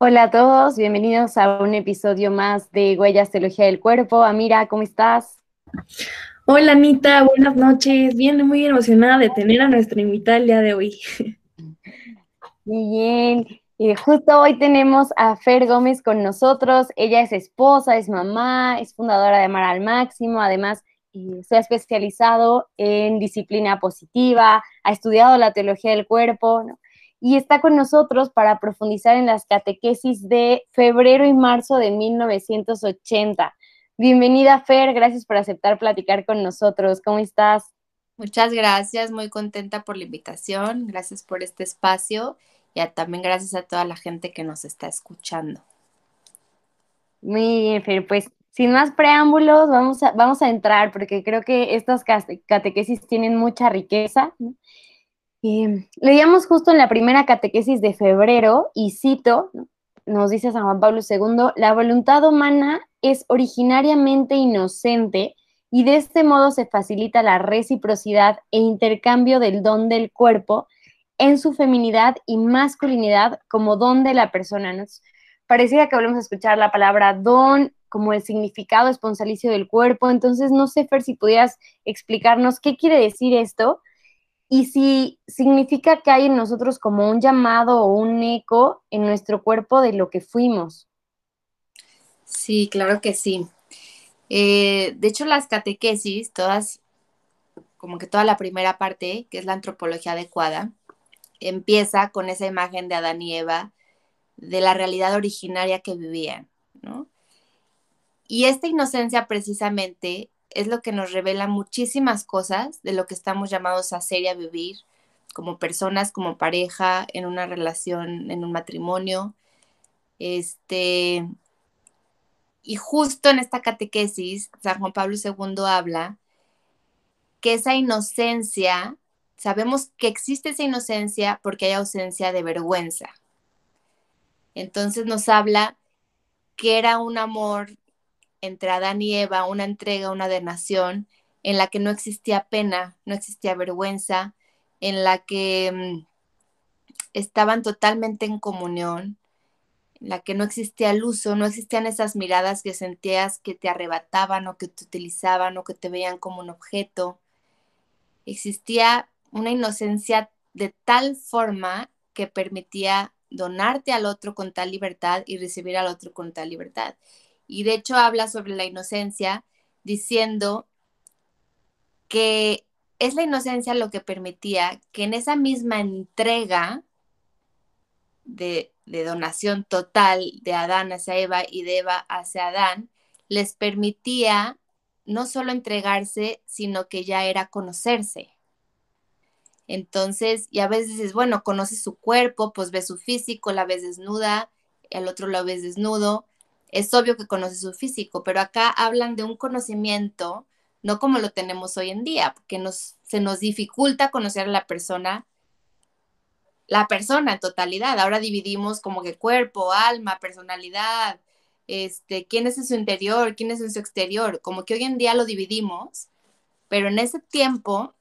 Hola a todos, bienvenidos a un episodio más de Huellas Teología del Cuerpo. Amira, ¿cómo estás? Hola Anita, buenas noches. Bien, muy emocionada de tener a nuestra invitada el día de hoy. Muy bien. Y justo hoy tenemos a Fer Gómez con nosotros. Ella es esposa, es mamá, es fundadora de Amar al Máximo. Además, eh, se ha especializado en disciplina positiva, ha estudiado la teología del cuerpo. ¿no? Y está con nosotros para profundizar en las catequesis de febrero y marzo de 1980. Bienvenida, Fer, gracias por aceptar platicar con nosotros. ¿Cómo estás? Muchas gracias, muy contenta por la invitación, gracias por este espacio y también gracias a toda la gente que nos está escuchando. Muy bien, Fer, pues sin más preámbulos, vamos a, vamos a entrar porque creo que estas catequesis tienen mucha riqueza. ¿no? Leíamos justo en la primera catequesis de febrero, y cito, nos dice San Juan Pablo II, la voluntad humana es originariamente inocente y de este modo se facilita la reciprocidad e intercambio del don del cuerpo en su feminidad y masculinidad como don de la persona. Nos parecía que volvemos a escuchar la palabra don como el significado esponsalicio del cuerpo, entonces no sé, Fer, si pudieras explicarnos qué quiere decir esto y si significa que hay en nosotros como un llamado o un eco en nuestro cuerpo de lo que fuimos. Sí, claro que sí. Eh, de hecho, las catequesis, todas, como que toda la primera parte, que es la antropología adecuada, empieza con esa imagen de Adán y Eva, de la realidad originaria que vivían, ¿no? Y esta inocencia precisamente es lo que nos revela muchísimas cosas de lo que estamos llamados a ser y a vivir como personas, como pareja, en una relación, en un matrimonio. Este, y justo en esta catequesis, San Juan Pablo II habla que esa inocencia, sabemos que existe esa inocencia porque hay ausencia de vergüenza. Entonces nos habla que era un amor entre Adán y Eva, una entrega, una donación, en la que no existía pena, no existía vergüenza, en la que mm, estaban totalmente en comunión, en la que no existía el uso, no existían esas miradas que sentías que te arrebataban o que te utilizaban o que te veían como un objeto. Existía una inocencia de tal forma que permitía donarte al otro con tal libertad y recibir al otro con tal libertad y de hecho habla sobre la inocencia diciendo que es la inocencia lo que permitía que en esa misma entrega de, donación total de Adán hacia Eva y de Eva hacia Adán, les permitía no solo entregarse, sino que ya era conocerse. Entonces, y a veces dices, bueno, conoce su cuerpo, pues ve su físico, la ves desnuda, el otro la ves desnudo, es obvio que conoce su físico, pero acá hablan de un conocimiento, no como lo tenemos hoy en día, porque nos, se nos dificulta conocer a la persona, la persona en totalidad. Ahora dividimos como que cuerpo, alma, personalidad, este, quién es en su interior, quién es en su exterior, como que hoy en día lo dividimos, pero en ese tiempo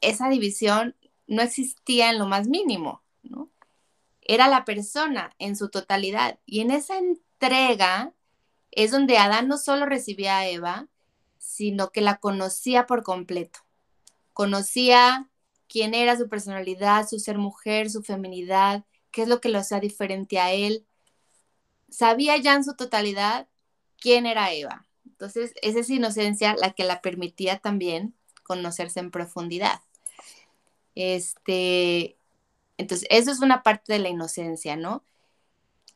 esa división no existía en lo más mínimo, ¿no? Era la persona en su totalidad y en esa entrega es donde Adán no solo recibía a Eva, sino que la conocía por completo. Conocía quién era su personalidad, su ser mujer, su feminidad, qué es lo que lo hacía diferente a él. Sabía ya en su totalidad quién era Eva. Entonces, esa es inocencia la que la permitía también conocerse en profundidad. Este, entonces, eso es una parte de la inocencia, ¿no?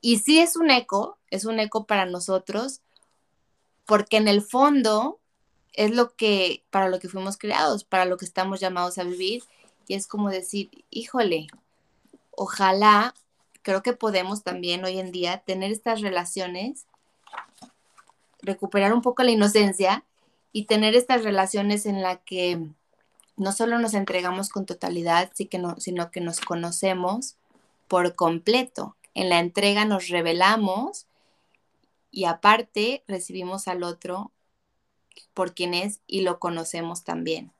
Y sí es un eco, es un eco para nosotros, porque en el fondo es lo que, para lo que fuimos creados, para lo que estamos llamados a vivir, y es como decir, híjole, ojalá, creo que podemos también hoy en día tener estas relaciones, recuperar un poco la inocencia y tener estas relaciones en la que no solo nos entregamos con totalidad, sino que nos conocemos por completo en la entrega nos revelamos y aparte recibimos al otro por quien es y lo conocemos también.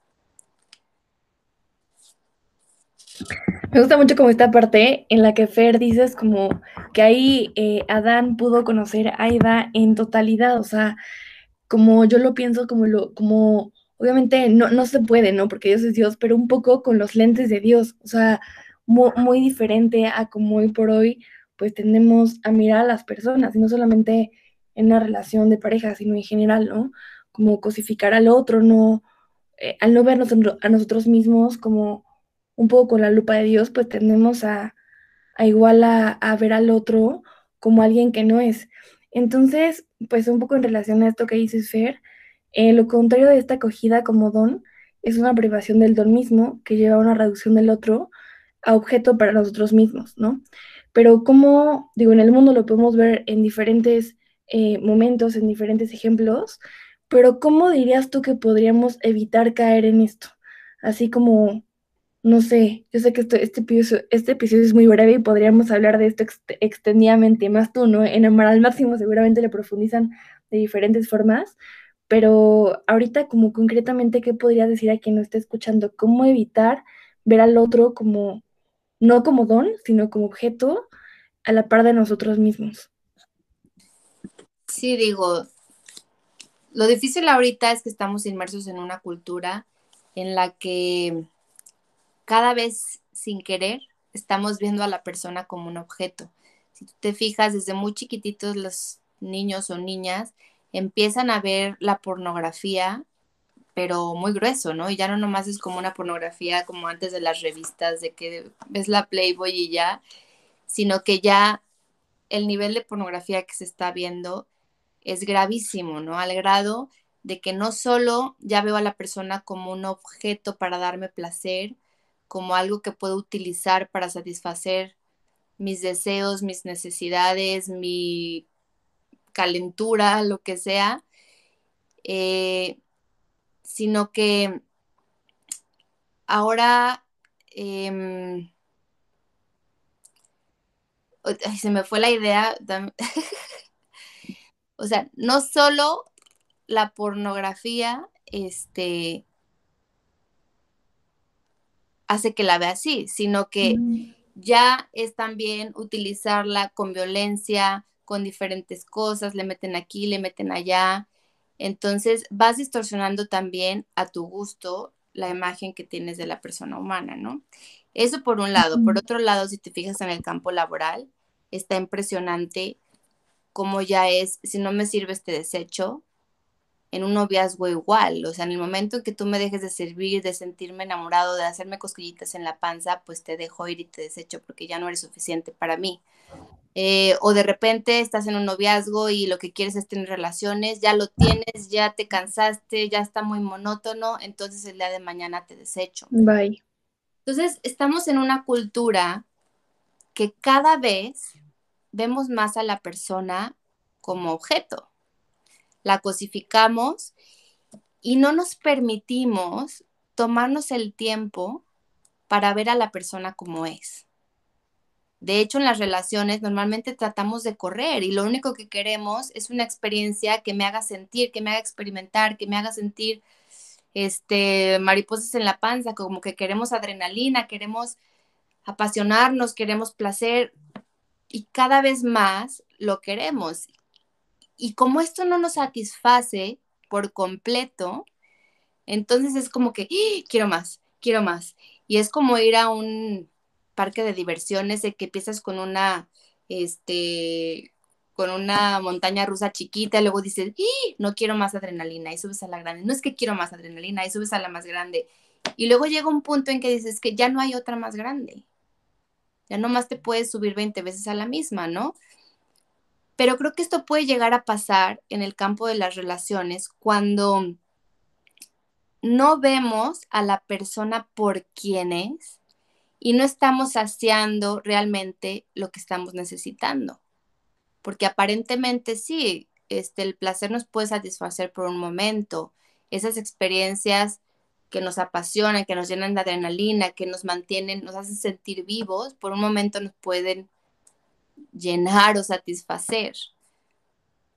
Me gusta mucho como esta parte en la que Fer dices como que ahí eh, Adán pudo conocer a Eva en totalidad, o sea, como yo lo pienso como lo, como obviamente no, no se puede, ¿no? Porque Dios es Dios, pero un poco con los lentes de Dios, o sea, muy, muy diferente a como hoy por hoy, pues tendemos a mirar a las personas, y no solamente en una relación de pareja, sino en general, ¿no? Como cosificar al otro, no, eh, al no vernos a nosotros mismos como un poco con la lupa de Dios, pues tendemos a, a igual a, ver al otro como alguien que no es. Entonces, pues un poco en relación a esto que dices, Fer, eh, lo contrario de esta acogida como don es una privación del don mismo que lleva a una reducción del otro a objeto para nosotros mismos, ¿no? Pero como, digo, en el mundo lo podemos ver en diferentes eh, momentos, en diferentes ejemplos, pero ¿cómo dirías tú que podríamos evitar caer en esto? Así como, no sé, yo sé que este, episodio, este episodio es muy breve y podríamos hablar de esto extendidamente, más tú, ¿no? En al Máximo seguramente le profundizan de diferentes formas, pero ahorita como concretamente, ¿qué podrías decir a quien no esté escuchando? ¿Cómo evitar ver al otro como, no como don, sino como objeto a la par de nosotros mismos? Sí, digo, lo difícil ahorita es que estamos inmersos en una cultura en la que cada vez sin querer estamos viendo a la persona como un objeto. Si tú te fijas, desde muy chiquititos los niños o niñas empiezan a ver la pornografía, pero muy grueso, ¿no? Y ya no nomás es como una pornografía como antes de las revistas, de que ves la Playboy y ya, sino que ya el nivel de pornografía que se está viendo es gravísimo, ¿no? Al grado de que no solo ya veo a la persona como un objeto para darme placer, como algo que puedo utilizar para satisfacer mis deseos, mis necesidades, mi calentura, lo que sea, eh, sino que ahora em, se me fue la idea. O sea, no solo la pornografía este, hace que la vea así, sino que mm. ya es también utilizarla con violencia, con diferentes cosas, le meten aquí, le meten allá. Entonces vas distorsionando también a tu gusto la imagen que tienes de la persona humana, ¿no? Eso por un lado. Por otro lado, si te fijas en el campo laboral, está impresionante como ya es, si no me sirve este desecho, en un noviazgo igual, o sea, en el momento en que tú me dejes de servir, de sentirme enamorado, de hacerme cosquillitas en la panza, pues te dejo ir y te desecho porque ya no eres suficiente para mí. Eh, o de repente estás en un noviazgo y lo que quieres es tener relaciones, ya lo tienes, ya te cansaste, ya está muy monótono, entonces el día de mañana te desecho. Bye. Entonces, estamos en una cultura que cada vez vemos más a la persona como objeto. La cosificamos y no nos permitimos tomarnos el tiempo para ver a la persona como es. De hecho, en las relaciones normalmente tratamos de correr y lo único que queremos es una experiencia que me haga sentir, que me haga experimentar, que me haga sentir este mariposas en la panza, como que queremos adrenalina, queremos apasionarnos, queremos placer, y cada vez más lo queremos. Y como esto no nos satisface por completo, entonces es como que ¡Ah! quiero más, quiero más. Y es como ir a un parque de diversiones de que empiezas con una, este, con una montaña rusa chiquita y luego dices, ¡Ah! no quiero más adrenalina y subes a la grande. No es que quiero más adrenalina y subes a la más grande. Y luego llega un punto en que dices que ya no hay otra más grande. Ya nomás te puedes subir 20 veces a la misma, ¿no? Pero creo que esto puede llegar a pasar en el campo de las relaciones cuando no vemos a la persona por quien es y no estamos saciando realmente lo que estamos necesitando. Porque aparentemente sí, este, el placer nos puede satisfacer por un momento. Esas experiencias que nos apasionan, que nos llenan de adrenalina, que nos mantienen, nos hacen sentir vivos, por un momento nos pueden llenar o satisfacer,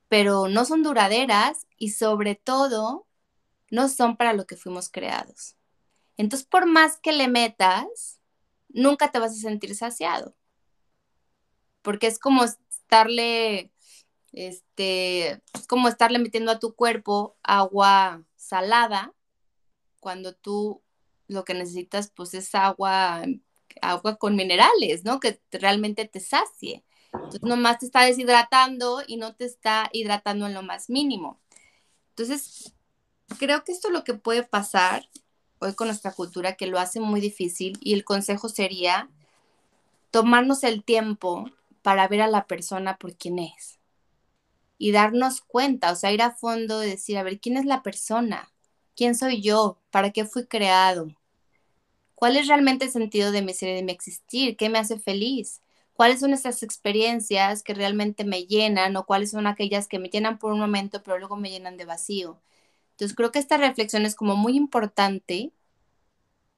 pero no son duraderas y sobre todo no son para lo que fuimos creados. Entonces, por más que le metas, nunca te vas a sentir saciado. Porque es como estarle, este, es como estarle metiendo a tu cuerpo agua salada cuando tú lo que necesitas pues es agua, agua con minerales, ¿no? Que realmente te sacie. Entonces nomás te está deshidratando y no te está hidratando en lo más mínimo. Entonces, creo que esto es lo que puede pasar hoy con nuestra cultura que lo hace muy difícil y el consejo sería tomarnos el tiempo para ver a la persona por quién es y darnos cuenta, o sea, ir a fondo y decir, a ver, ¿quién es la persona? ¿Quién soy yo? ¿Para qué fui creado? ¿Cuál es realmente el sentido de mi ser y de mi existir? ¿Qué me hace feliz? ¿Cuáles son esas experiencias que realmente me llenan o cuáles son aquellas que me llenan por un momento pero luego me llenan de vacío? Entonces creo que esta reflexión es como muy importante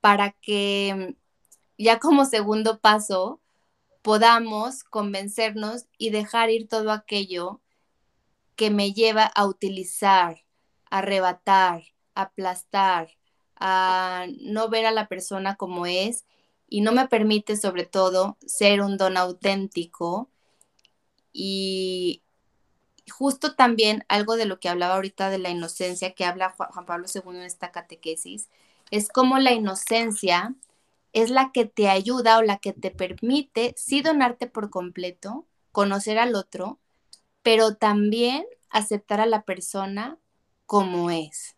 para que ya como segundo paso podamos convencernos y dejar ir todo aquello que me lleva a utilizar, a arrebatar, a aplastar, a no ver a la persona como es y no me permite sobre todo ser un don auténtico y justo también algo de lo que hablaba ahorita de la inocencia que habla Juan Pablo II en esta catequesis, es como la inocencia es la que te ayuda o la que te permite sí donarte por completo, conocer al otro, pero también aceptar a la persona como es.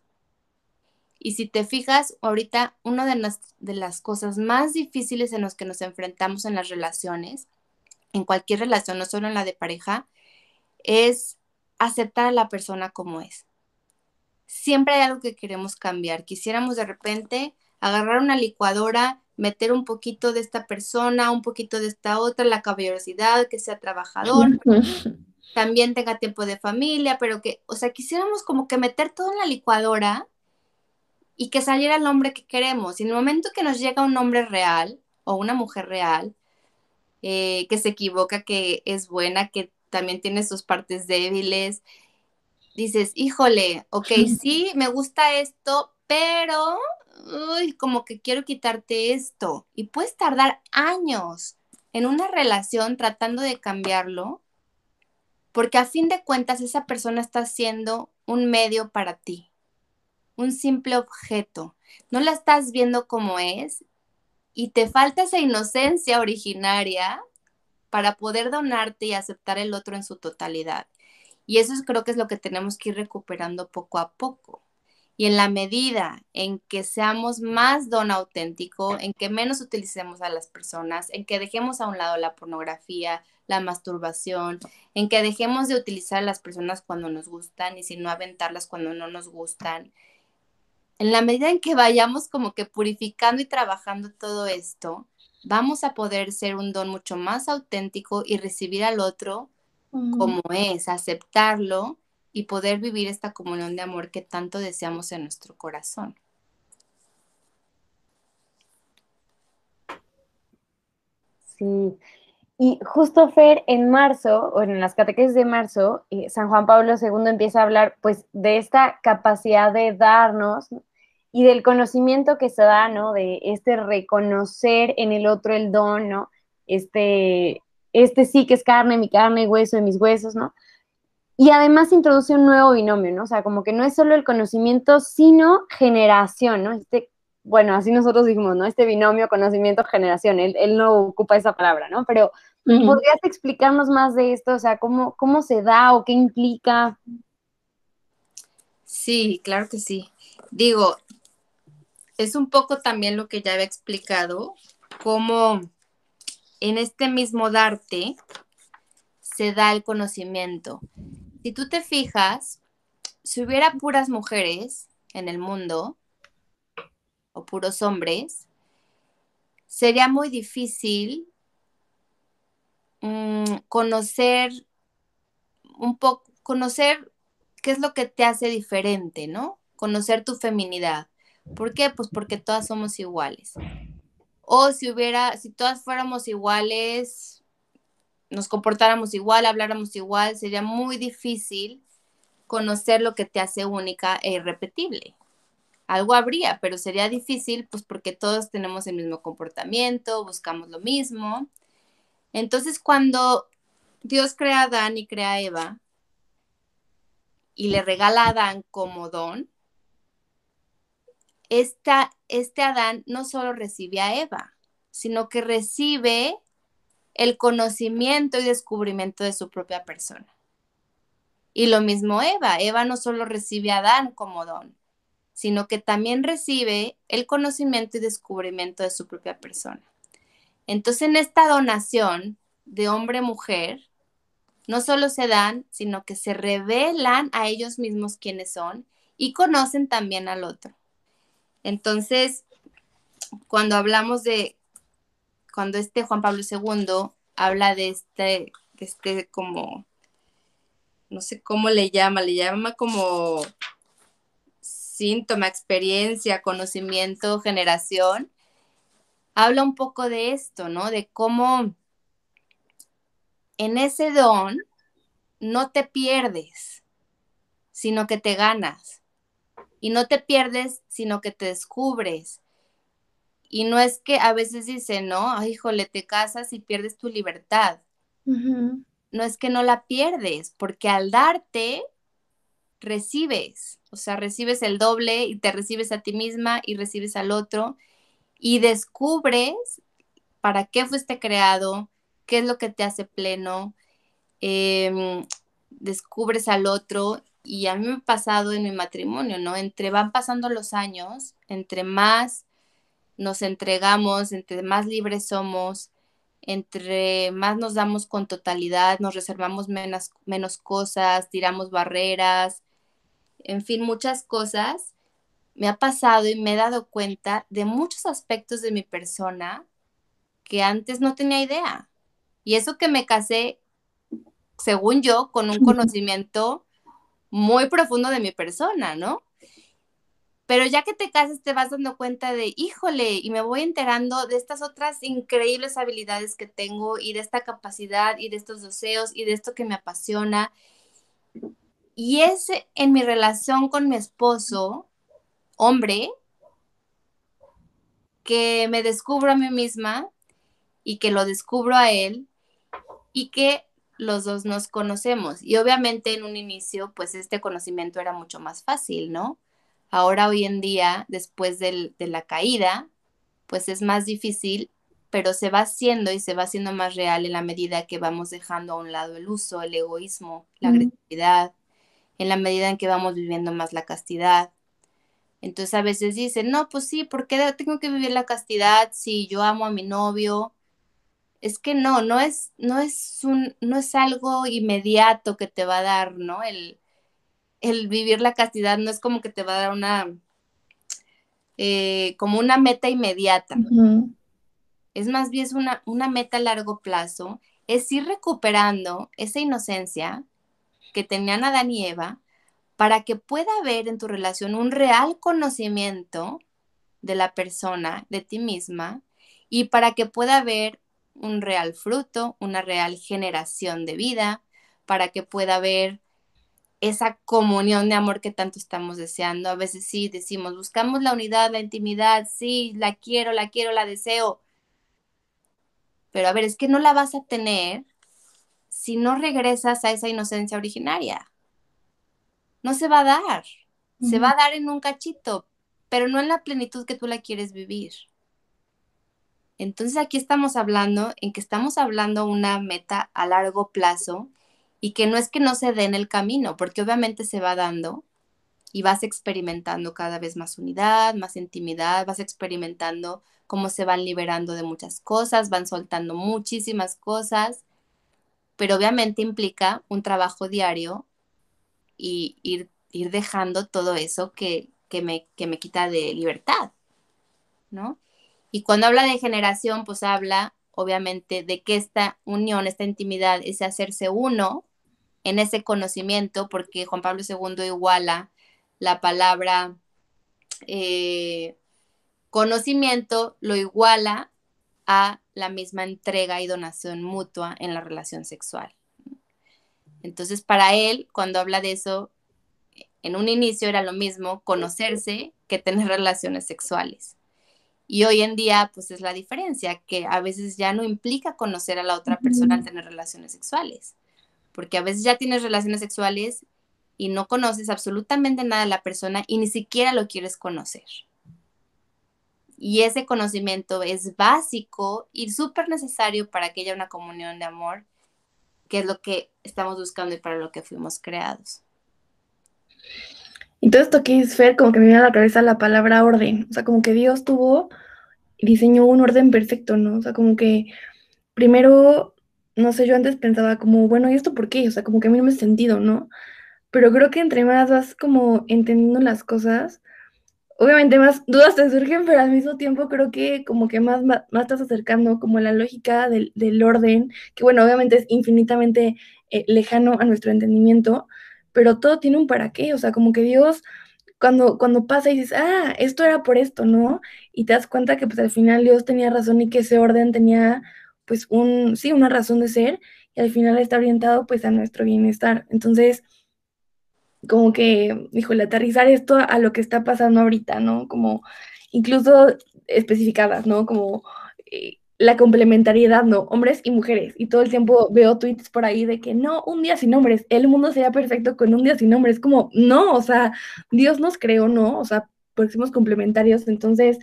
Y si te fijas, ahorita una de de las cosas más difíciles en las que nos enfrentamos en las relaciones, en cualquier relación, no solo en la de pareja, es aceptar a la persona como es. Siempre hay algo que queremos cambiar. Quisiéramos de repente agarrar una licuadora, meter un poquito de esta persona, un poquito de esta otra, la caballerosidad, que sea trabajador, también tenga tiempo de familia, pero que, o sea, quisiéramos como que meter todo en la licuadora y que saliera el hombre que queremos. Y en el momento que nos llega un hombre real o una mujer real, eh, que se equivoca, que es buena, que también tiene sus partes débiles. Dices, híjole, ok, sí, me gusta esto, pero uy, como que quiero quitarte esto. Y puedes tardar años en una relación tratando de cambiarlo, porque a fin de cuentas esa persona está siendo un medio para ti, un simple objeto. No la estás viendo como es y te falta esa inocencia originaria para poder donarte y aceptar el otro en su totalidad. Y eso creo que es lo que tenemos que ir recuperando poco a poco. Y en la medida en que seamos más don auténtico, en que menos utilicemos a las personas, en que dejemos a un lado la pornografía, la masturbación, en que dejemos de utilizar a las personas cuando nos gustan y si no aventarlas cuando no nos gustan, en la medida en que vayamos como que purificando y trabajando todo esto, vamos a poder ser un don mucho más auténtico y recibir al otro como es, aceptarlo y poder vivir esta comunión de amor que tanto deseamos en nuestro corazón. Sí, y justo Fer, en marzo, o en las catequesis de marzo, eh, San Juan Pablo II empieza a hablar pues de esta capacidad de darnos y del conocimiento que se da, ¿no? De este reconocer en el otro el don, ¿no? Este, este sí que es carne, mi carne, hueso de mis huesos, ¿no? Y además introduce un nuevo binomio, ¿no? O sea, como que no es solo el conocimiento, sino generación, ¿no? Este, bueno, así nosotros dijimos, ¿no? Este binomio conocimiento-generación, él, él, no ocupa esa palabra, ¿no? Pero, ¿podrías explicarnos más de esto? O sea, ¿cómo, cómo se da o qué implica? Sí, claro que sí. Digo, es un poco también lo que ya había explicado, cómo en este mismo darte se da el conocimiento. Si tú te fijas, si hubiera puras mujeres en el mundo o puros hombres, sería muy difícil mm, conocer un poco, conocer qué es lo que te hace diferente, ¿no? Conocer tu feminidad. ¿Por qué? Pues porque todas somos iguales. O si hubiera, si todas fuéramos iguales, nos comportáramos igual, habláramos igual, sería muy difícil conocer lo que te hace única e irrepetible. algo habría, pero sería difícil, pues porque todos tenemos el mismo comportamiento, buscamos lo mismo. Entonces, cuando Dios crea a Adán y crea a Eva y le regala a Adán como don, este Adán no solo recibe a Eva, sino que recibe el conocimiento y descubrimiento de su propia persona. Y lo mismo Eva. Eva no solo recibe a Adán como don, sino que también recibe el conocimiento y descubrimiento de su propia persona. Entonces, en esta donación de hombre-mujer, no solo se dan, sino que se revelan a ellos mismos quiénes son y conocen también al otro. Entonces, cuando hablamos de, cuando este Juan Pablo II habla de este, de este como no sé cómo le llama, le llama como síntoma, experiencia, conocimiento, generación, habla un poco de esto, ¿no? De cómo en ese don no te pierdes, sino que te ganas. Y no te pierdes, sino que te descubres. Y no es que a veces dicen, no, híjole, te casas y pierdes tu libertad no es que no la pierdes, porque al darte, recibes, o sea, recibes el doble y te recibes a ti misma y recibes al otro y descubres para qué fuiste creado, qué es lo que te hace pleno, em, descubres al otro y a mí me ha pasado en mi matrimonio, ¿no? Entre van pasando los años, entre más nos entregamos, entre más libres somos, entre más nos damos con totalidad, nos reservamos menos, menos cosas, tiramos barreras, en fin, muchas cosas, me ha pasado y me he dado cuenta de muchos aspectos de mi persona que antes no tenía idea. Y eso que me casé, según yo, con un conocimiento muy profundo de mi persona, ¿no? Pero ya que te casas te vas dando cuenta de, híjole, y me voy enterando de estas otras increíbles habilidades que tengo y de esta capacidad y de estos deseos y de esto que me apasiona. Y es en mi relación con mi esposo, hombre, que me descubro a mí misma y que lo descubro a él y que los dos nos conocemos. Y obviamente en un inicio, pues este conocimiento era mucho más fácil, ¿no? Ahora, hoy en día, después de la caída, pues es más difícil, pero se va haciendo y se va haciendo más real en la medida que vamos dejando a un lado el uso, el egoísmo, la agresividad, en la medida en que vamos viviendo más la castidad. Entonces a veces dicen, no, pues sí, ¿por qué tengo que vivir la castidad si yo amo a mi novio? Es que no, no es, no es un, no es algo inmediato que te va a dar, ¿no? El, el vivir la castidad no es como que te va a dar una, eh, como una meta inmediata. Es más bien una, una meta a largo plazo, es ir recuperando esa inocencia que tenían Adán y Eva para que pueda haber en tu relación un real conocimiento de la persona, de ti misma, y para que pueda haber un real fruto, una real generación de vida, para que pueda haber esa comunión de amor que tanto estamos deseando. A veces sí decimos, buscamos la unidad, la intimidad, sí, la quiero, la quiero, la deseo. Pero a ver, es que no la vas a tener si no regresas a esa inocencia originaria. No se va a dar. Se va a dar en un cachito, pero no en la plenitud que tú la quieres vivir. Entonces aquí estamos hablando en que estamos hablando una meta a largo plazo y que no es que no se dé en el camino, porque obviamente se va dando y vas experimentando cada vez más unidad, más intimidad, vas experimentando cómo se van liberando de muchas cosas, van soltando muchísimas cosas, pero obviamente implica un trabajo diario y ir, ir dejando todo eso que, que, me, que me quita de libertad, ¿no? Y cuando habla de generación, pues habla obviamente de que esta unión, esta intimidad, ese hacerse uno, en ese conocimiento, porque Juan Pablo II iguala la palabra eh, conocimiento, lo iguala a la misma entrega y donación mutua en la relación sexual. Entonces, para él, cuando habla de eso, en un inicio era lo mismo conocerse que tener relaciones sexuales. Y hoy en día, pues es la diferencia, que a veces ya no implica conocer a la otra persona al tener relaciones sexuales, porque a veces ya tienes relaciones sexuales y no conoces absolutamente nada de la persona y ni siquiera lo quieres conocer. Y ese conocimiento es básico y súper necesario para que haya una comunión de amor, que es lo que estamos buscando y para lo que fuimos creados. Y todo esto que es como que me viene a la cabeza la palabra orden. O sea, como que Dios tuvo y diseñó un orden perfecto, ¿no? O sea, como que primero, no sé, yo antes pensaba como, bueno, ¿y esto por qué? O sea, como que a mí no me hace sentido, ¿no? Pero creo que entre más vas como entendiendo las cosas, obviamente más dudas te surgen, pero al mismo tiempo creo que como que más, más, estás acercando como la lógica del, del, orden, que bueno, obviamente es infinitamente eh, lejano a nuestro entendimiento, pero todo tiene un para qué, o sea, como que Dios, cuando, cuando pasa y dices, ah, esto era por esto, ¿no? Y te das cuenta que pues al final Dios tenía razón y que ese orden tenía pues un, sí, una razón de ser y al final está orientado pues a nuestro bienestar. Entonces, como que, híjole, aterrizar esto a lo que está pasando ahorita, ¿no? Como incluso especificadas, ¿no? Como eh, la complementariedad, ¿no? Hombres y mujeres. Y todo el tiempo veo tweets por ahí de que no, un día sin hombres, el mundo sería perfecto con un día sin hombres. Como, no, o sea, Dios nos creó, ¿no? O sea, porque somos complementarios. Entonces,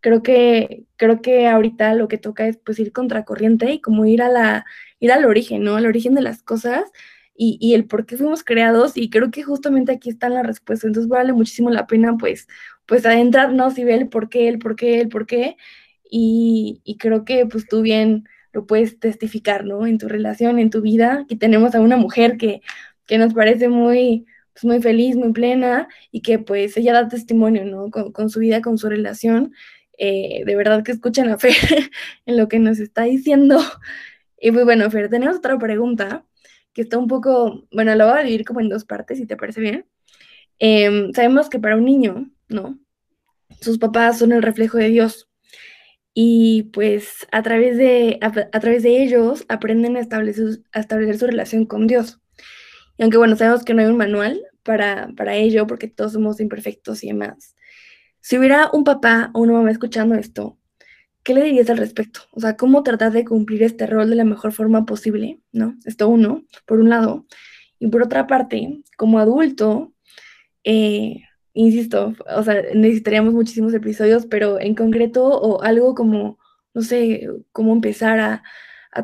creo que, creo que ahorita lo que toca es pues ir contracorriente y como ir a la, ir al origen, ¿no? Al origen de las cosas y, y el por qué fuimos creados. Y creo que justamente aquí están las respuestas. Entonces, vale muchísimo la pena, pues, pues adentrarnos y ver el por qué, el por qué, el por qué y, creo que pues tú bien lo puedes testificar, ¿no? En tu relación, en tu vida. Aquí tenemos a una mujer que, que nos parece muy, pues, muy feliz, muy plena y que pues ella da testimonio, ¿no? Con, su vida, con su relación. Eh, de verdad que escuchen a Fer en lo que nos está diciendo. Y pues bueno, Fer, tenemos otra pregunta que está un poco, bueno, la voy a dividir como en dos partes, si te parece bien. Em, sabemos que para un niño, ¿no? Sus papás son el reflejo de Dios y pues a través de, a, través de ellos aprenden a establecer, a establecer su relación con Dios. Y aunque bueno, sabemos que no hay un manual para, para ello, porque todos somos imperfectos y demás, si hubiera un papá o una mamá escuchando esto, ¿qué le dirías al respecto? O sea, ¿cómo tratar de cumplir este rol de la mejor forma posible? ¿No? Esto uno, por un lado. Y por otra parte, como adulto, eh, insisto, o sea, necesitaríamos muchísimos episodios, pero en concreto o algo como, no sé, cómo empezar a,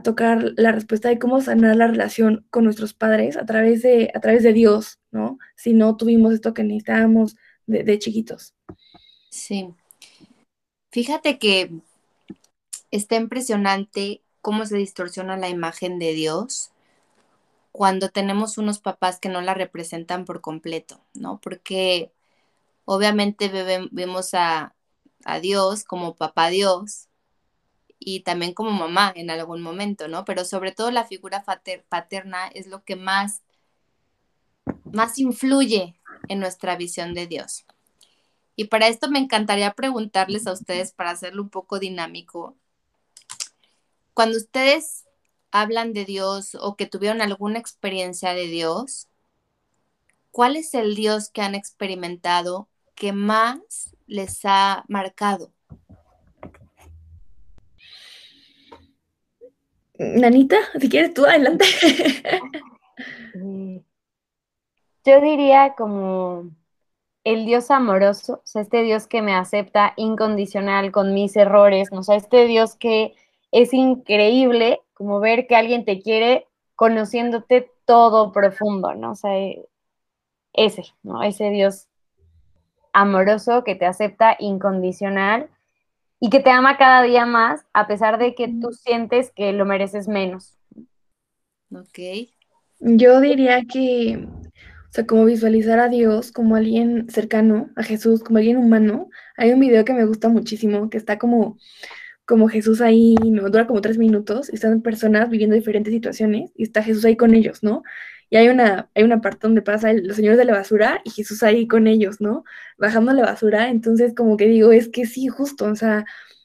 tocar la respuesta de cómo sanar la relación con nuestros padres a través de, a través de Dios, ¿no? Si no tuvimos esto que necesitábamos de, de chiquitos. Sí. Fíjate que está impresionante cómo se distorsiona la imagen de Dios cuando tenemos unos papás que no la representan por completo, ¿no? Porque Obviamente vemos a, Dios como papá Dios y también como mamá en algún momento, ¿no? Pero sobre todo la figura paterna es lo que más, más influye en nuestra visión de Dios. Y para esto me encantaría preguntarles a ustedes, para hacerlo un poco dinámico, cuando ustedes hablan de Dios o que tuvieron alguna experiencia de Dios, ¿cuál es el Dios que han experimentado que más les ha marcado? Nanita, si quieres tú, adelante. Mm. Yo diría como el Dios amoroso, o sea, este Dios que me acepta incondicional con mis errores, ¿no? o sea, este Dios que es increíble como ver que alguien te quiere conociéndote todo profundo, ¿no? O sea, ese, ¿no? Ese Dios amoroso, que te acepta incondicional y que te ama cada día más, a pesar de que tú sientes que lo mereces menos. Ok. Yo diría que, o sea, como visualizar a Dios como alguien cercano, a Jesús como alguien humano. Hay un video que me gusta muchísimo, que está como, como Jesús ahí, ¿no? Dura como tres minutos, y están personas viviendo diferentes situaciones, y está Jesús ahí con ellos, ¿no? Y hay una, hay una parte donde pasa los señores de la basura y Jesús ahí con ellos, ¿no? Bajando la basura. Entonces, como que digo, es que sí, justo, o sea,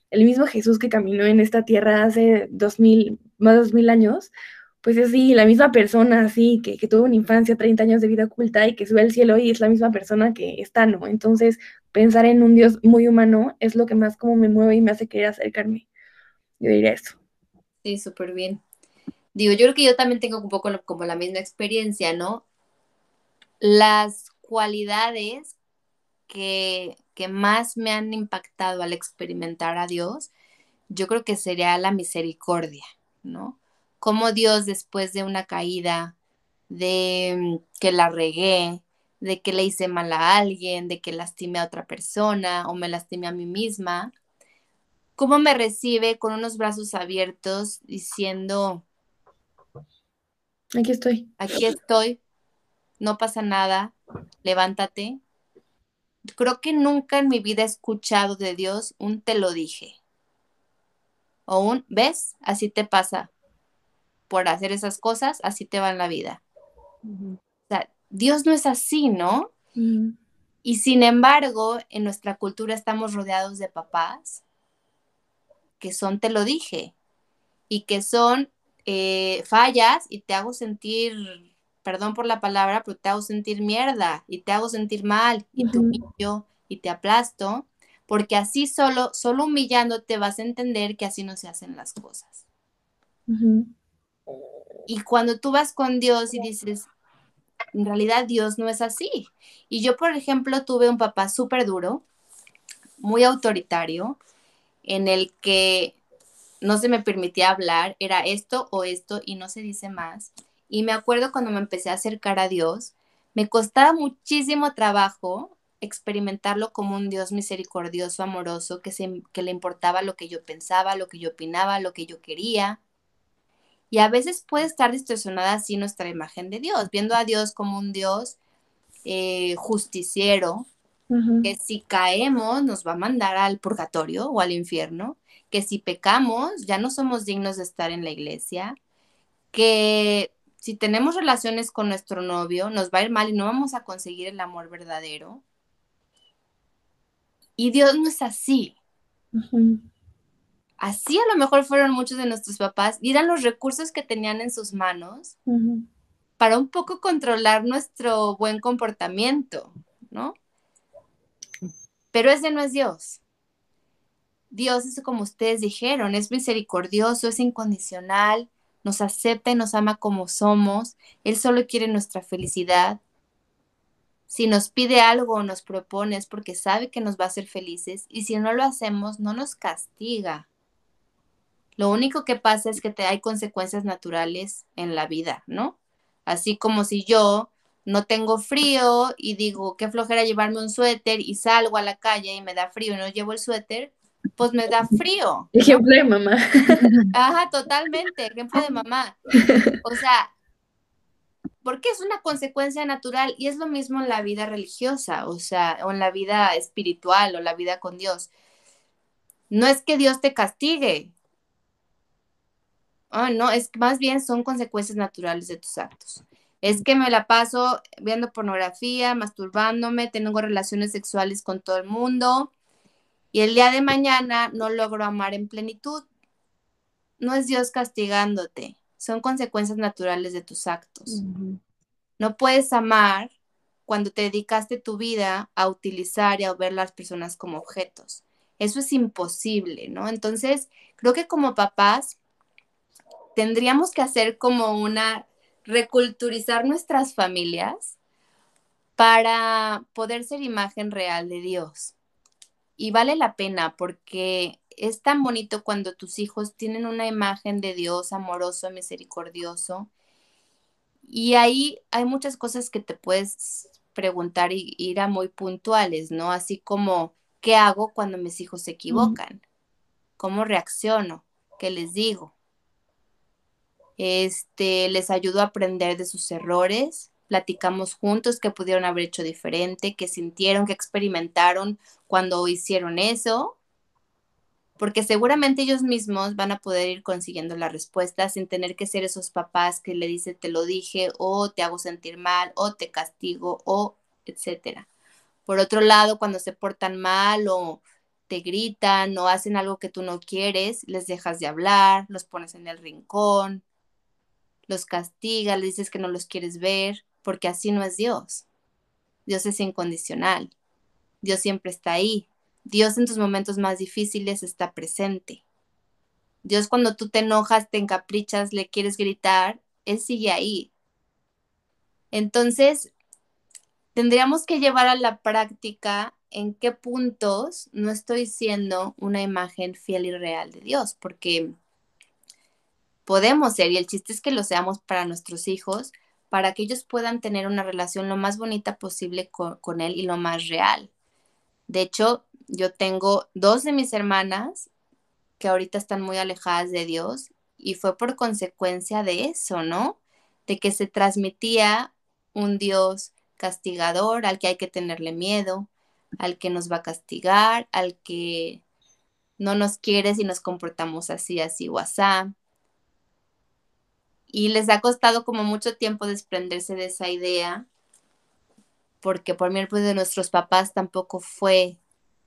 el mismo Jesús que caminó en esta tierra hace dos mil, más de dos mil años, pues así, la misma persona, así, que, que tuvo una infancia, 30 años de vida oculta y que sube al cielo y es la misma persona que está, ¿no? Entonces, pensar en un Dios muy humano es lo que más como me mueve y me hace querer acercarme. Yo diría eso. Sí, súper bien. Digo, yo creo que yo también tengo un poco como la misma experiencia, ¿no? Las cualidades que, que más me han impactado al experimentar a Dios, yo creo que sería la misericordia, ¿no? Como Dios después de una caída, de mm, que la regué, de que le hice mal a alguien, de que lastimé a otra persona o me lastimé a mí misma, cómo me recibe con unos brazos abiertos diciendo, aquí estoy. Aquí estoy, no pasa nada, levántate. Creo que nunca en mi vida he escuchado de Dios un te lo dije. O un, ¿ves? Así te pasa. Por hacer esas cosas, así te va en la vida. O sea, Dios no es así, ¿no? Y sin embargo, en nuestra cultura estamos rodeados de papás que son te lo dije y que son eh, fallas y te hago sentir, perdón por la palabra, pero te hago sentir mierda y te hago sentir mal y te humillo y te aplasto, porque así solo, solo humillándote vas a entender que así no se hacen las cosas. Y cuando tú vas con Dios y dices, en realidad Dios no es así. Y yo, por ejemplo, tuve un papá súper duro, muy autoritario, en el que no se me permitía hablar, era esto o esto y no se dice más. Y me acuerdo cuando me empecé a acercar a Dios, me costaba muchísimo trabajo experimentarlo como un Dios misericordioso, amoroso, que, se, que le importaba lo que yo pensaba, lo que yo opinaba, lo que yo quería. Y a veces puede estar distorsionada así nuestra imagen de Dios, viendo a Dios como un Dios eh, justiciero, que si caemos nos va a mandar al purgatorio o al infierno, que si pecamos ya no somos dignos de estar en la iglesia, que si tenemos relaciones con nuestro novio nos va a ir mal y no vamos a conseguir el amor verdadero. Y Dios no es así. Así a lo mejor fueron muchos de nuestros papás y eran los recursos que tenían en sus manos para un poco controlar nuestro buen comportamiento, ¿no? Pero ese no es Dios. Dios es como ustedes dijeron, es misericordioso, es incondicional, nos acepta y nos ama como somos. Él solo quiere nuestra felicidad. Si nos pide algo o nos propone es porque sabe que nos va a hacer felices y si no lo hacemos no nos castiga. Lo único que pasa es que te hay consecuencias naturales en la vida, ¿no? Así como si yo no tengo frío y digo, qué flojera llevarme un suéter y salgo a la calle y me da frío y no llevo el suéter, pues me da frío. Ejemplo de mamá. Ajá, totalmente, ejemplo de mamá. O sea, porque es una consecuencia natural y es lo mismo en la vida religiosa, o sea, o en la vida espiritual o la vida con Dios. No es que Dios te castigue. Oh, no, es más bien son consecuencias naturales de tus actos es que me la paso viendo pornografía, masturbándome, tengo relaciones sexuales con todo el mundo y el día de mañana no logro amar en plenitud. No es Dios castigándote, son consecuencias naturales de tus actos. No puedes amar cuando te dedicaste tu vida a utilizar y a ver las personas como objetos. Eso es imposible, ¿no? Entonces, creo que como papás tendríamos que hacer como una reculturizar nuestras familias para poder ser imagen real de Dios. Y vale la pena porque es tan bonito cuando tus hijos tienen una imagen de Dios amoroso, misericordioso. Y ahí hay muchas cosas que te puedes preguntar y ir a muy puntuales, ¿no? Así como, ¿qué hago cuando mis hijos se equivocan? ¿Cómo reacciono? ¿Qué les digo? Este, les ayudó a aprender de sus errores, platicamos juntos qué pudieron haber hecho diferente, qué sintieron, qué experimentaron cuando hicieron eso, porque seguramente ellos mismos van a poder ir consiguiendo la respuesta sin tener que ser esos papás que le dicen te lo dije o te hago sentir mal o te castigo o etcétera. Por otro lado, cuando se portan mal o te gritan o hacen algo que tú no quieres, les dejas de hablar, los pones en el rincón, los castigas, les dices que no los quieres ver, porque así no es Dios. Dios es incondicional. Dios siempre está ahí. Dios en tus momentos más difíciles está presente. Dios cuando tú te enojas, te encaprichas, le quieres gritar, Él sigue ahí. Entonces, tendríamos que llevar a la práctica en qué puntos no estoy siendo una imagen fiel y real de Dios, porque podemos ser, y el chiste es que lo seamos para nuestros hijos, para que ellos puedan tener una relación lo más bonita posible con, Él y lo más real. De hecho, yo tengo dos de mis hermanas que ahorita están muy alejadas de Dios y fue por consecuencia de eso, ¿no? De que se transmitía un Dios castigador al que hay que tenerle miedo, al que nos va a castigar, al que no nos quiere si nos comportamos así, así o Y les ha costado como mucho tiempo desprenderse de esa idea, porque por mi pues de nuestros papás tampoco fue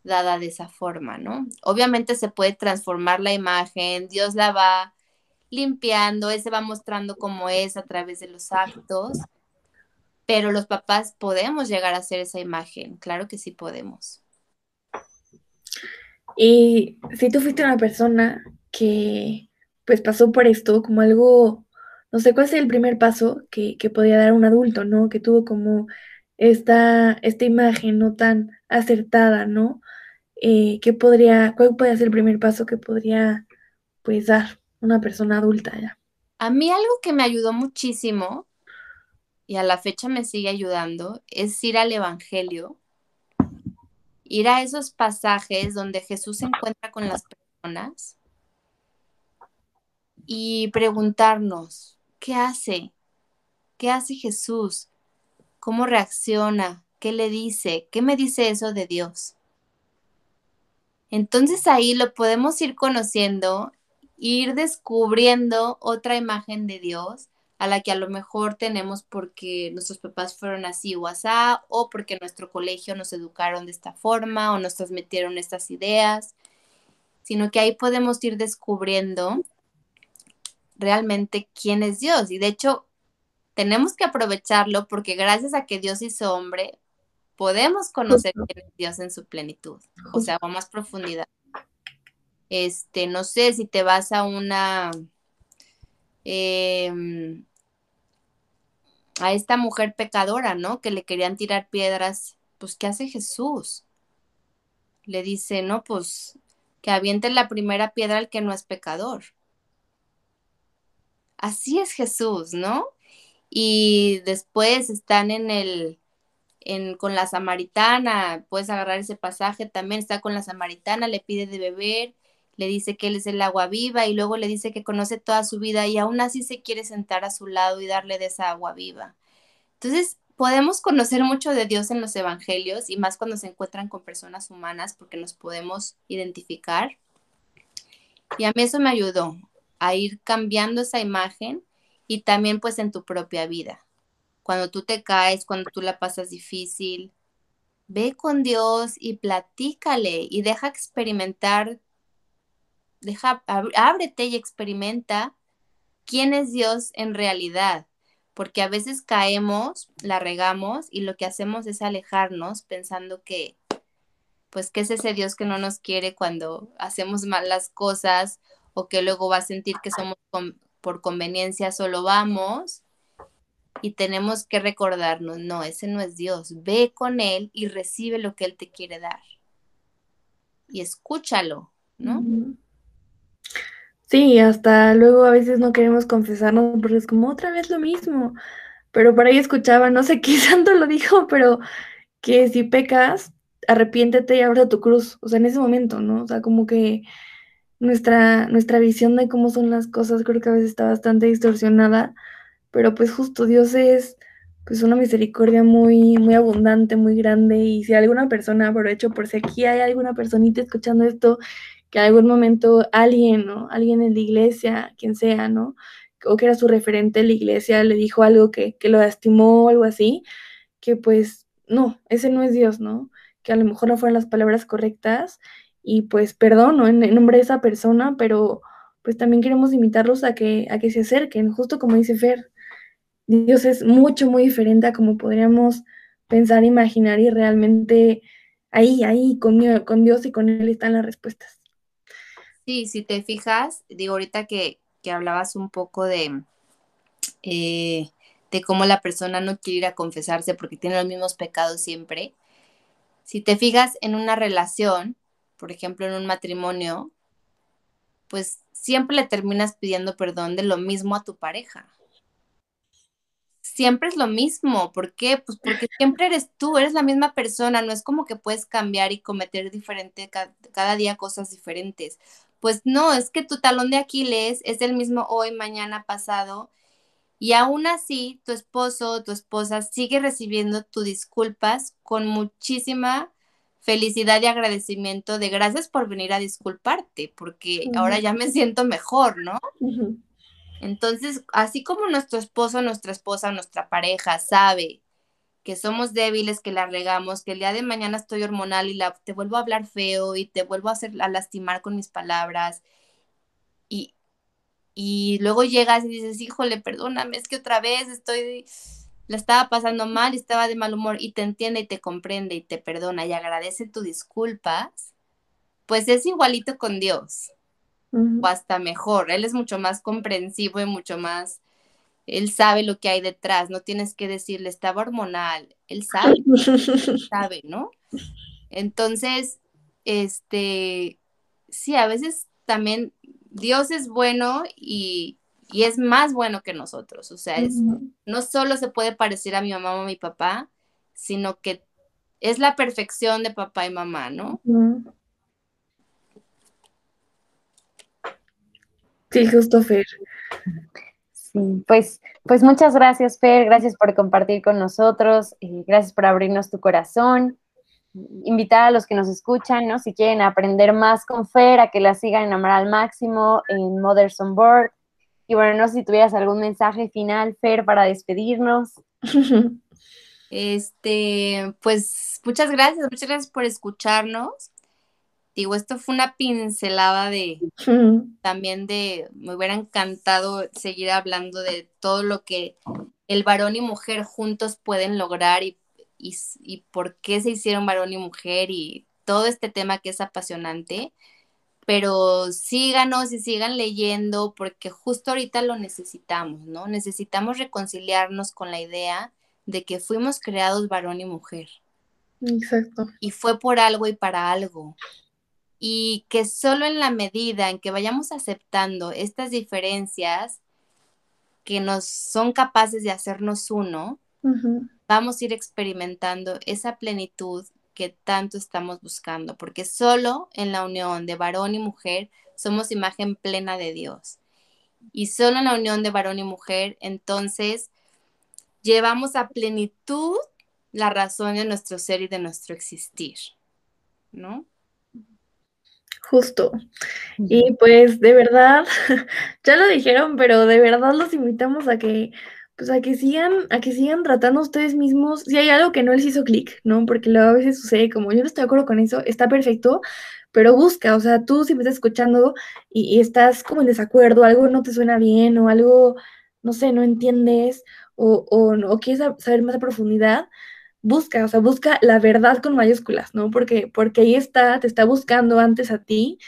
dada de esa forma, ¿no? Obviamente se puede transformar la imagen, Dios la va limpiando, Él se va mostrando como es a través de los actos, pero los papás podemos llegar a ser esa imagen, claro que sí podemos. Y si tú fuiste una persona que pues pasó por esto como algo, no sé cuál es el primer paso que, que podía dar un adulto, ¿no? Que tuvo como esta, esta imagen no tan acertada, ¿no? Eh, ¿qué podría, cuál puede ser el primer paso que podría pues dar una persona adulta ya? A mí algo que me ayudó muchísimo y a la fecha me sigue ayudando es ir al Evangelio, ir a esos pasajes donde Jesús se encuentra con las personas y preguntarnos, ¿qué hace? ¿Qué hace Jesús? ¿Cómo reacciona? ¿Qué le dice? ¿Qué me dice eso de Dios? Entonces ahí lo podemos ir conociendo, ir descubriendo otra imagen de Dios a la que a lo mejor tenemos porque nuestros papás fueron así o así, o porque nuestro colegio nos educaron de esta forma o nos transmitieron estas ideas, sino que ahí podemos ir descubriendo realmente quién es Dios. Y de hecho, tenemos que aprovecharlo porque gracias a que Dios hizo hombre, podemos conocer quién es Dios en su plenitud, o sea, a más profundidad. Este, no sé si te vas a una eh, a esta mujer pecadora, ¿no? Que le querían tirar piedras, pues ¿qué hace Jesús? Le dice, no, pues que aviente la primera piedra al que no es pecador. Así es Jesús, ¿no? Y después están en el, en, con la samaritana, puedes agarrar ese pasaje también, está con la samaritana, le pide de beber, le dice que él es el agua viva y luego le dice que conoce toda su vida y aún así se quiere sentar a su lado y darle de esa agua viva. Entonces, podemos conocer mucho de Dios en los evangelios y más cuando se encuentran con personas humanas porque nos podemos identificar. Y a mí eso me ayudó a ir cambiando esa imagen y también pues en tu propia vida. Cuando tú te caes, cuando tú la pasas difícil, ve con Dios y platícale y deja experimentar deja, ábrete y experimenta quién es Dios en realidad, porque a veces caemos, la regamos y lo que hacemos es alejarnos pensando que, pues, ¿qué es ese Dios que no nos quiere cuando hacemos mal las cosas o que luego va a sentir que somos por conveniencia solo vamos? Y tenemos que recordarnos, no, ese no es Dios. Ve con Él y recibe lo que Él te quiere dar. Y escúchalo, ¿no? Sí, hasta luego a veces no queremos confesarnos porque es como otra vez lo mismo. Pero por ahí escuchaba, no sé qué santo lo dijo, pero que si pecas, arrepiéntete y abre tu cruz. O sea, en ese momento, ¿no? O sea, como que nuestra, nuestra visión de cómo son las cosas creo que a veces está bastante distorsionada, pero pues justo Dios es pues una misericordia muy, muy abundante, muy grande. Y si alguna persona, aprovecho por si aquí hay alguna personita escuchando esto que en algún momento alguien, ¿no? Alguien en la iglesia, quien sea, ¿no? O que era su referente en la iglesia, le dijo algo que, lo lastimó algo así, que pues no, ese no es Dios, ¿no? Que a lo mejor no fueron las palabras correctas y pues perdón, ¿no? En, nombre de esa persona, pero pues también queremos invitarlos a que, a que se acerquen, justo como dice Fer, Dios es mucho, muy diferente a como podríamos pensar, imaginar y realmente ahí, ahí con, con Dios y con Él están las respuestas. Sí, si te fijas, digo ahorita que, hablabas un poco de, eh, de cómo la persona no quiere ir a confesarse porque tiene los mismos pecados siempre. Si te fijas en una relación, por ejemplo, en un matrimonio, pues siempre le terminas pidiendo perdón de lo mismo a tu pareja. Siempre es lo mismo. ¿Por qué? Pues porque siempre eres tú, eres la misma persona. No es como que puedes cambiar y cometer diferente cada, día cosas diferentes. Pues no, es que tu talón de Aquiles es el mismo hoy, mañana, pasado. Y aún así, tu esposo o tu esposa sigue recibiendo tus disculpas con muchísima felicidad y agradecimiento de gracias por venir a disculparte, porque ahora ya me siento mejor, ¿no? Entonces, así como nuestro esposo, nuestra esposa, nuestra pareja sabe que somos débiles, que la regamos, que el día de mañana estoy hormonal y la, te vuelvo a hablar feo y te vuelvo a hacer a lastimar con mis palabras y, y luego llegas y dices, híjole, perdóname, es que otra vez estoy la estaba pasando mal y estaba de mal humor y te entiende y te comprende y te perdona y agradece tus disculpas, pues es igualito con Dios. O hasta mejor. Él es mucho más comprensivo y mucho más. Él sabe lo que hay detrás. No tienes que decirle, estaba hormonal. Él sabe. sabe, ¿no? Entonces, este, sí, a veces también Dios es bueno y, y es más bueno que nosotros. O sea, es, no solo se puede parecer a mi mamá o a mi papá, sino que es la perfección de papá y mamá, ¿no? Sí, justo Fer. Sí, pues, pues muchas gracias, Fer, gracias por compartir con nosotros, eh, gracias por abrirnos tu corazón. Invitar a los que nos escuchan, ¿no? Si quieren aprender más con Fer, a que la sigan en Amar al Máximo, en Mothers on Board, y bueno, no sé si tuvieras algún mensaje final, Fer, para despedirnos. Este, pues muchas gracias, muchas gracias por escucharnos. Digo, esto fue una pincelada de también de, me hubiera encantado seguir hablando de todo lo que el varón y mujer juntos pueden lograr y, y por qué se hicieron varón y mujer y todo este tema que es apasionante pero síganos y sigan leyendo porque justo ahorita lo necesitamos, ¿no? Necesitamos reconciliarnos con la idea de que fuimos creados varón y mujer. Exacto. Y fue por algo y para algo. Y que solo en la medida en que vayamos aceptando estas diferencias que nos son capaces de hacernos uno, vamos a ir experimentando esa plenitud que tanto estamos buscando, porque solo en la unión de varón y mujer somos imagen plena de Dios. Y solo en la unión de varón y mujer, entonces, llevamos a plenitud la razón de nuestro ser y de nuestro existir, ¿no? Justo. Y pues de verdad, ya lo dijeron, pero de verdad los invitamos a que pues a que sigan, a que sigan tratando ustedes mismos, si hay algo que no les hizo clic, ¿no? Porque luego a veces sucede como yo no estoy de acuerdo con eso, está perfecto, pero busca, o sea, tú si me estás escuchando y, estás como en desacuerdo, algo no te suena bien o algo, no sé, no entiendes o, o, o quieres saber más a profundidad, busca, o sea, busca la verdad con mayúsculas, ¿no? Porque, porque ahí está, te está buscando antes a ti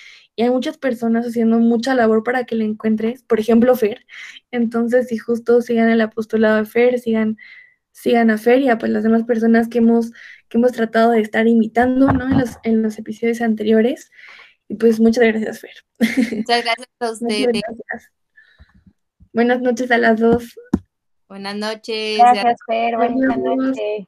y hay muchas personas haciendo mucha labor para que le encuentres, por ejemplo, Fer. Entonces, si justo sigan el apostolado de Fer, sigan, sigan a Fer y a pues, las demás personas que hemos, que hemos tratado de estar imitando ¿no? en, los, en los episodios anteriores. Y pues muchas gracias, Fer. Muchas gracias a ustedes. Buenas noches a las dos. Buenas noches. Gracias, Fer. Buenas noches.